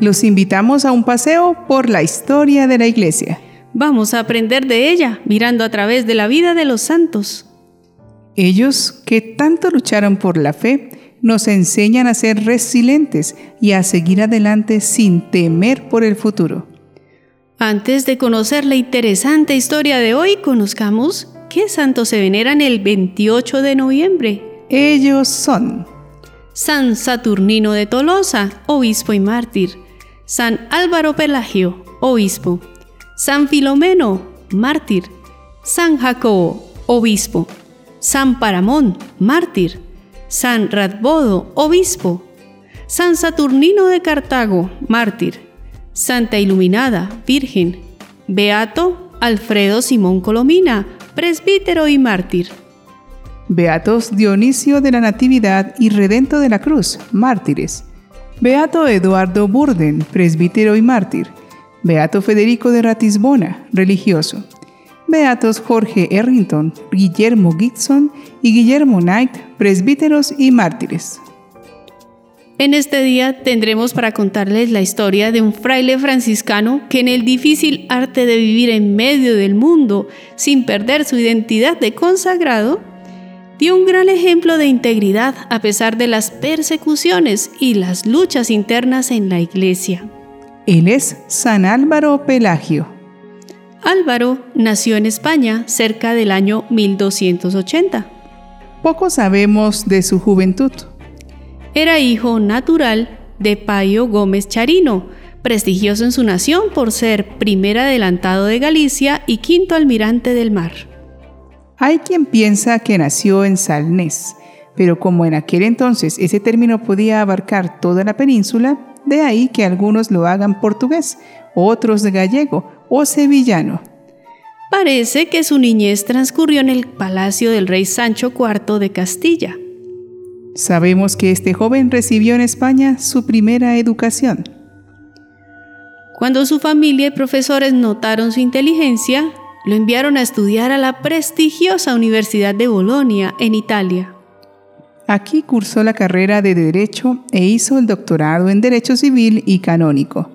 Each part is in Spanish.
Los invitamos a un paseo por la historia de la Iglesia. Vamos a aprender de ella mirando a través de la vida de los santos. Ellos que tanto lucharon por la fe nos enseñan a ser resilientes y a seguir adelante sin temer por el futuro. Antes de conocer la interesante historia de hoy, conozcamos qué santos se veneran el 28 de noviembre. Ellos son San Saturnino de Tolosa, obispo y mártir. San Álvaro Pelagio, obispo. San Filomeno, mártir. San Jacobo, obispo. San Paramón, mártir. San Radbodo, obispo. San Saturnino de Cartago, mártir. Santa Iluminada, Virgen. Beato Alfredo Simón Colomina, presbítero y mártir. Beatos Dionisio de la Natividad y Redento de la Cruz, mártires. Beato Eduardo Burden, presbítero y mártir. Beato Federico de Ratisbona, religioso. Beatos Jorge Errington, Guillermo Gibson y Guillermo Knight, presbíteros y mártires. En este día tendremos para contarles la historia de un fraile franciscano que en el difícil arte de vivir en medio del mundo sin perder su identidad de consagrado, dio un gran ejemplo de integridad a pesar de las persecuciones y las luchas internas en la iglesia. Él es San Álvaro Pelagio. Álvaro nació en España cerca del año 1280. Poco sabemos de su juventud era hijo natural de Payo Gómez Charino, prestigioso en su nación por ser primer adelantado de Galicia y quinto almirante del mar. Hay quien piensa que nació en Salnés, pero como en aquel entonces ese término podía abarcar toda la península, de ahí que algunos lo hagan portugués, otros de gallego o sevillano. Parece que su niñez transcurrió en el palacio del rey Sancho IV de Castilla. Sabemos que este joven recibió en España su primera educación. Cuando su familia y profesores notaron su inteligencia, lo enviaron a estudiar a la prestigiosa Universidad de Bolonia, en Italia. Aquí cursó la carrera de Derecho e hizo el doctorado en Derecho Civil y Canónico.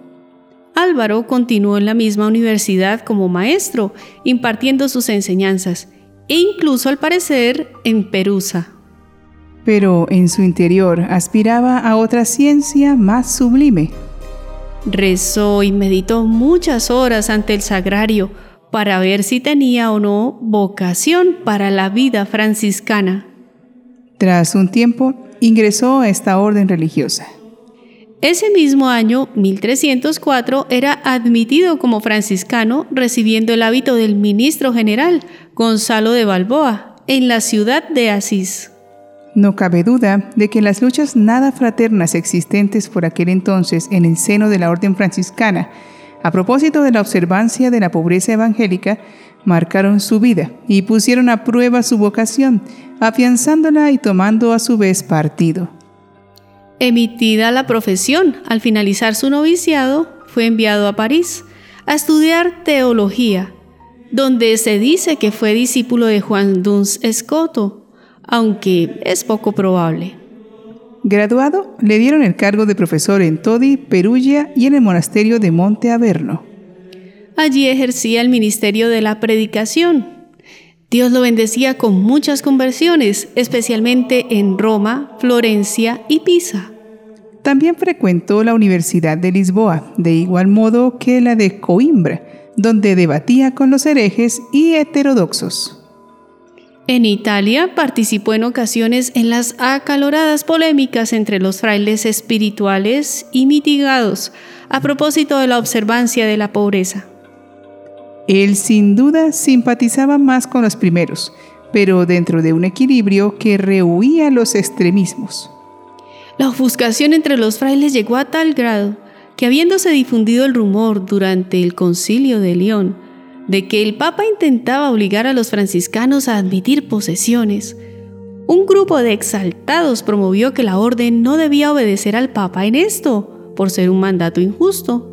Álvaro continuó en la misma universidad como maestro, impartiendo sus enseñanzas, e incluso al parecer en Perusa pero en su interior aspiraba a otra ciencia más sublime. Rezó y meditó muchas horas ante el sagrario para ver si tenía o no vocación para la vida franciscana. Tras un tiempo, ingresó a esta orden religiosa. Ese mismo año, 1304, era admitido como franciscano, recibiendo el hábito del ministro general, Gonzalo de Balboa, en la ciudad de Asís. No cabe duda de que las luchas nada fraternas existentes por aquel entonces en el seno de la orden franciscana, a propósito de la observancia de la pobreza evangélica, marcaron su vida y pusieron a prueba su vocación, afianzándola y tomando a su vez partido. Emitida la profesión, al finalizar su noviciado, fue enviado a París a estudiar teología, donde se dice que fue discípulo de Juan Duns Escoto, aunque es poco probable. Graduado, le dieron el cargo de profesor en Todi, Perugia y en el monasterio de Monte Averno. Allí ejercía el ministerio de la predicación. Dios lo bendecía con muchas conversiones, especialmente en Roma, Florencia y Pisa. También frecuentó la Universidad de Lisboa, de igual modo que la de Coimbra, donde debatía con los herejes y heterodoxos. En Italia participó en ocasiones en las acaloradas polémicas entre los frailes espirituales y mitigados a propósito de la observancia de la pobreza. Él sin duda simpatizaba más con los primeros, pero dentro de un equilibrio que rehuía los extremismos. La ofuscación entre los frailes llegó a tal grado que habiéndose difundido el rumor durante el concilio de León de que el Papa intentaba obligar a los franciscanos a admitir posesiones, un grupo de exaltados promovió que la orden no debía obedecer al Papa en esto, por ser un mandato injusto.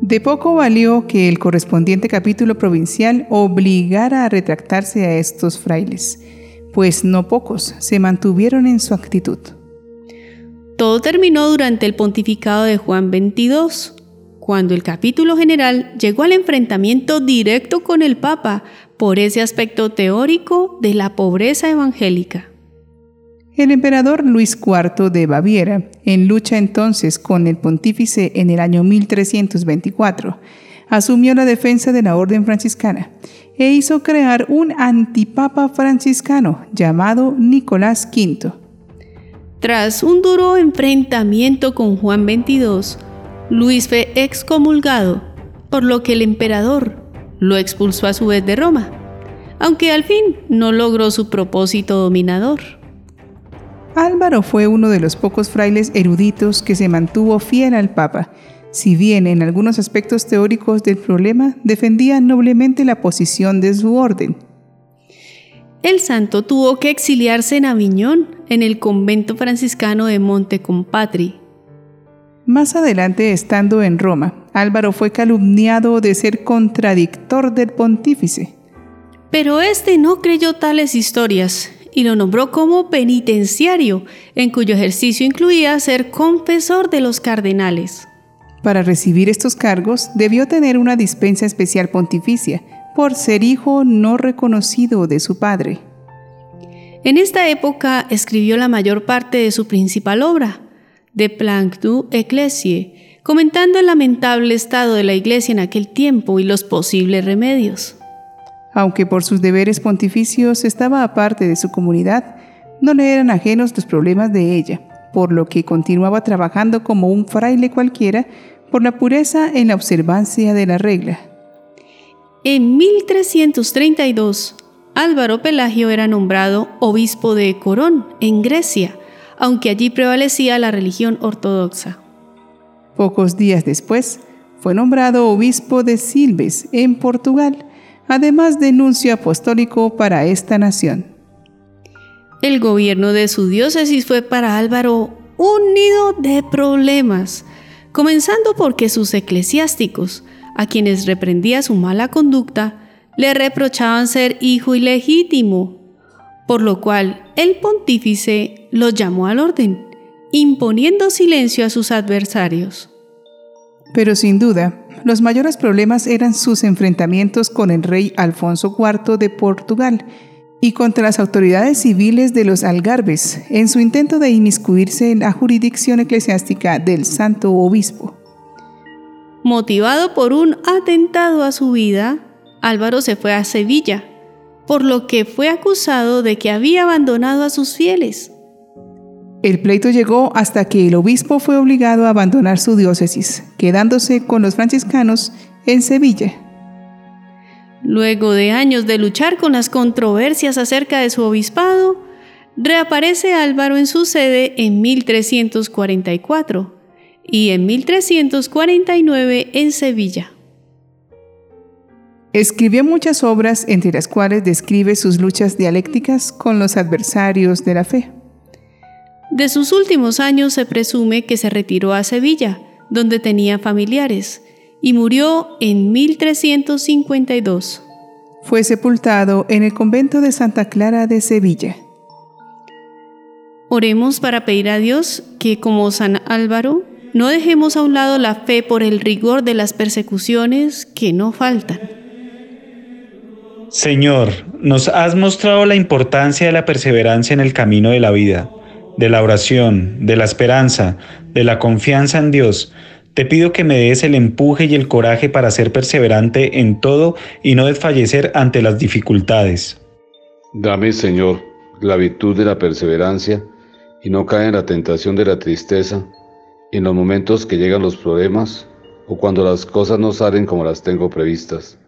De poco valió que el correspondiente capítulo provincial obligara a retractarse a estos frailes, pues no pocos se mantuvieron en su actitud. Todo terminó durante el pontificado de Juan XXII, cuando el capítulo general llegó al enfrentamiento directo con el Papa por ese aspecto teórico de la pobreza evangélica. El emperador Luis IV de Baviera, en lucha entonces con el pontífice en el año 1324, asumió la defensa de la orden franciscana e hizo crear un antipapa franciscano llamado Nicolás V. Tras un duro enfrentamiento con Juan XXII, Luis fue excomulgado, por lo que el emperador lo expulsó a su vez de Roma, aunque al fin no logró su propósito dominador. Álvaro fue uno de los pocos frailes eruditos que se mantuvo fiel al Papa si bien en algunos aspectos teóricos del problema defendía noblemente la posición de su orden. El santo tuvo que exiliarse en Aviñón, en el convento franciscano de Monte Compatri. Más adelante, estando en Roma, Álvaro fue calumniado de ser contradictor del pontífice. Pero este no creyó tales historias y lo nombró como penitenciario, en cuyo ejercicio incluía ser confesor de los cardenales. Para recibir estos cargos debió tener una dispensa especial pontificia, por ser hijo no reconocido de su padre. En esta época escribió la mayor parte de su principal obra, De Planctu Ecclesiae, comentando el lamentable estado de la iglesia en aquel tiempo y los posibles remedios. Aunque por sus deberes pontificios estaba aparte de su comunidad, no le eran ajenos los problemas de ella, por lo que continuaba trabajando como un fraile cualquiera por la pureza en la observancia de la regla. En 1332, Álvaro Pelagio era nombrado obispo de Corón, en Grecia, aunque allí prevalecía la religión ortodoxa. Pocos días después, fue nombrado obispo de Silves, en Portugal, además de nuncio apostólico para esta nación. El gobierno de su diócesis fue para Álvaro un nido de problemas, comenzando porque sus eclesiásticos, a quienes reprendía su mala conducta, le reprochaban ser hijo ilegítimo, por lo cual el pontífice los llamó al orden, imponiendo silencio a sus adversarios. Pero sin duda, los mayores problemas eran sus enfrentamientos con el rey Alfonso IV de Portugal, y contra las autoridades civiles de los algarbes en su intento de inmiscuirse en la jurisdicción eclesiástica del santo obispo. Motivado por un atentado a su vida, Álvaro se fue a Sevilla, por lo que fue acusado de que había abandonado a sus fieles. El pleito llegó hasta que el obispo fue obligado a abandonar su diócesis, quedándose con los franciscanos en Sevilla. Luego de años de luchar con las controversias acerca de su obispado, reaparece Álvaro en su sede en 1344 y en 1349 en Sevilla. Escribió muchas obras, entre las cuales describe sus luchas dialécticas con los adversarios de la fe. De sus últimos años se presume que se retiró a Sevilla, donde tenía familiares, y murió en 1352. Fue sepultado en el convento de Santa Clara de Sevilla. Oremos para pedir a Dios que, como San Álvaro, no dejemos a un lado la fe por el rigor de las persecuciones que no faltan. Señor, nos has mostrado la importancia de la perseverancia en el camino de la vida, de la oración, de la esperanza, de la confianza en Dios te pido que me des el empuje y el coraje para ser perseverante en todo y no desfallecer ante las dificultades. Dame, Señor, la virtud de la perseverancia y no caer en la tentación de la tristeza en los momentos que llegan los problemas o cuando las cosas no salen como las tengo previstas,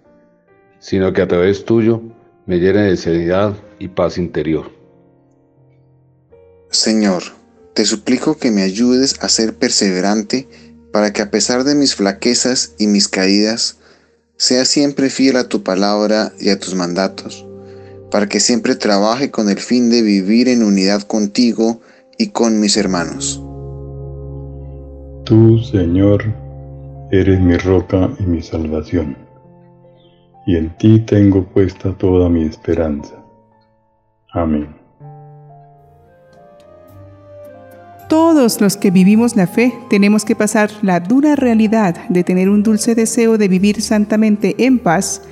sino que a través tuyo me llene de serenidad y paz interior. Señor, te suplico que me ayudes a ser perseverante para que a pesar de mis flaquezas y mis caídas, sea siempre fiel a tu palabra y a tus mandatos, para que siempre trabaje con el fin de vivir en unidad contigo y con mis hermanos. Tú, Señor, eres mi roca y mi salvación, y en ti tengo puesta toda mi esperanza. Amén. Todos los que vivimos la fe tenemos que pasar la dura realidad de tener un dulce deseo de vivir santamente en paz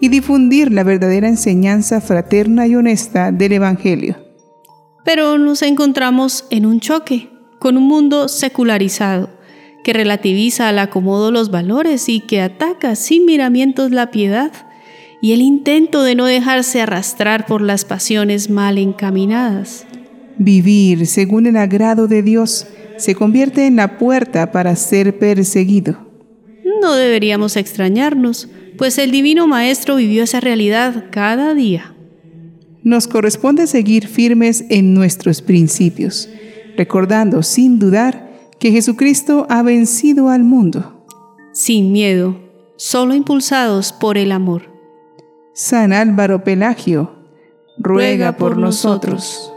y difundir la verdadera enseñanza fraterna y honesta del Evangelio. Pero nos encontramos en un choque con un mundo secularizado que relativiza al acomodo los valores y que ataca sin miramientos la piedad y el intento de no dejarse arrastrar por las pasiones mal encaminadas. Vivir según el agrado de Dios se convierte en la puerta para ser perseguido. No deberíamos extrañarnos, pues el Divino Maestro vivió esa realidad cada día. Nos corresponde seguir firmes en nuestros principios, recordando sin dudar que Jesucristo ha vencido al mundo. Sin miedo, solo impulsados por el amor. San Álvaro Pelagio, ruega, por, nosotros.